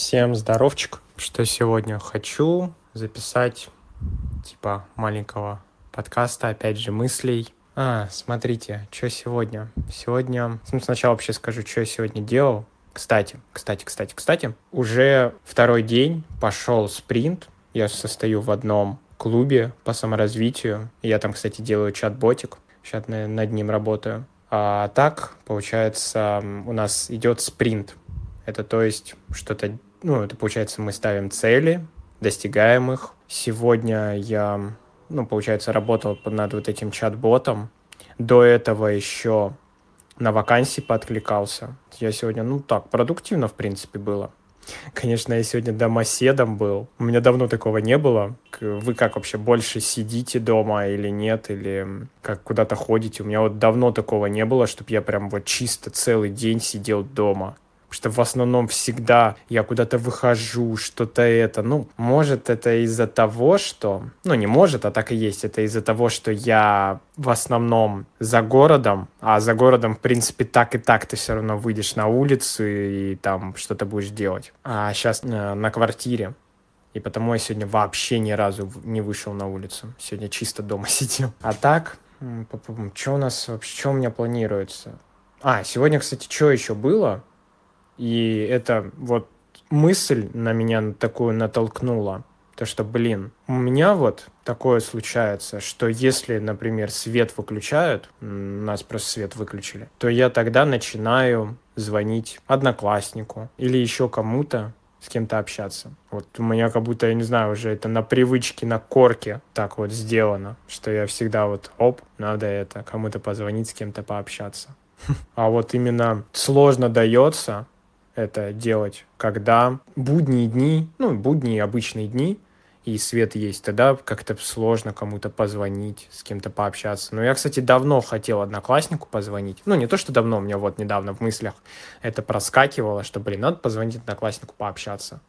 Всем здоровчик. Что сегодня хочу записать типа маленького подкаста, опять же, мыслей. А, смотрите, что сегодня? Сегодня... Сначала вообще скажу, что я сегодня делал. Кстати, кстати, кстати, кстати, уже второй день пошел спринт. Я состою в одном клубе по саморазвитию. Я там, кстати, делаю чат-ботик. Сейчас над ним работаю. А так, получается, у нас идет спринт. Это то есть что-то, ну, это получается мы ставим цели, достигаем их. Сегодня я, ну, получается, работал над вот этим чат-ботом. До этого еще на вакансии подкликался. Я сегодня, ну так, продуктивно, в принципе, было. Конечно, я сегодня домоседом был. У меня давно такого не было. Вы как вообще больше сидите дома или нет, или как куда-то ходите? У меня вот давно такого не было, чтобы я прям вот чисто целый день сидел дома. Что в основном всегда я куда-то выхожу, что-то это. Ну, может, это из-за того, что... Ну, не может, а так и есть. Это из-за того, что я в основном за городом, а за городом, в принципе, так и так ты все равно выйдешь на улицу и там что-то будешь делать. А сейчас э, на квартире. И потому я сегодня вообще ни разу не вышел на улицу. Сегодня чисто дома сидел. А так, что у нас вообще, что у меня планируется? А, сегодня, кстати, что еще было? И это вот мысль на меня такую натолкнула. То, что, блин, у меня вот такое случается, что если, например, свет выключают, нас просто свет выключили, то я тогда начинаю звонить однокласснику или еще кому-то, с кем-то общаться. Вот у меня как будто, я не знаю, уже это на привычке, на корке так вот сделано, что я всегда вот, оп, надо это, кому-то позвонить, с кем-то пообщаться. А вот именно сложно дается, это делать, когда будние дни, ну, будние обычные дни, и свет есть, тогда как-то сложно кому-то позвонить, с кем-то пообщаться. Но я, кстати, давно хотел однокласснику позвонить. Ну, не то, что давно, у меня вот недавно в мыслях это проскакивало, что, блин, надо позвонить однокласснику пообщаться.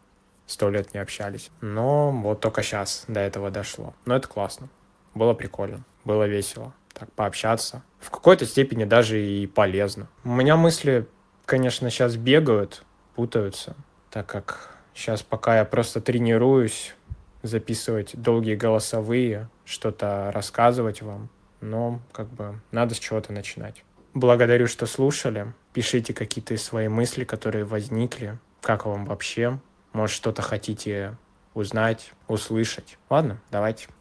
Сто лет не общались. Но вот только сейчас до этого дошло. Но это классно. Было прикольно. Было весело. Так, пообщаться. В какой-то степени даже и полезно. У меня мысли конечно, сейчас бегают, путаются, так как сейчас пока я просто тренируюсь записывать долгие голосовые, что-то рассказывать вам, но как бы надо с чего-то начинать. Благодарю, что слушали. Пишите какие-то свои мысли, которые возникли. Как вам вообще? Может, что-то хотите узнать, услышать. Ладно, давайте.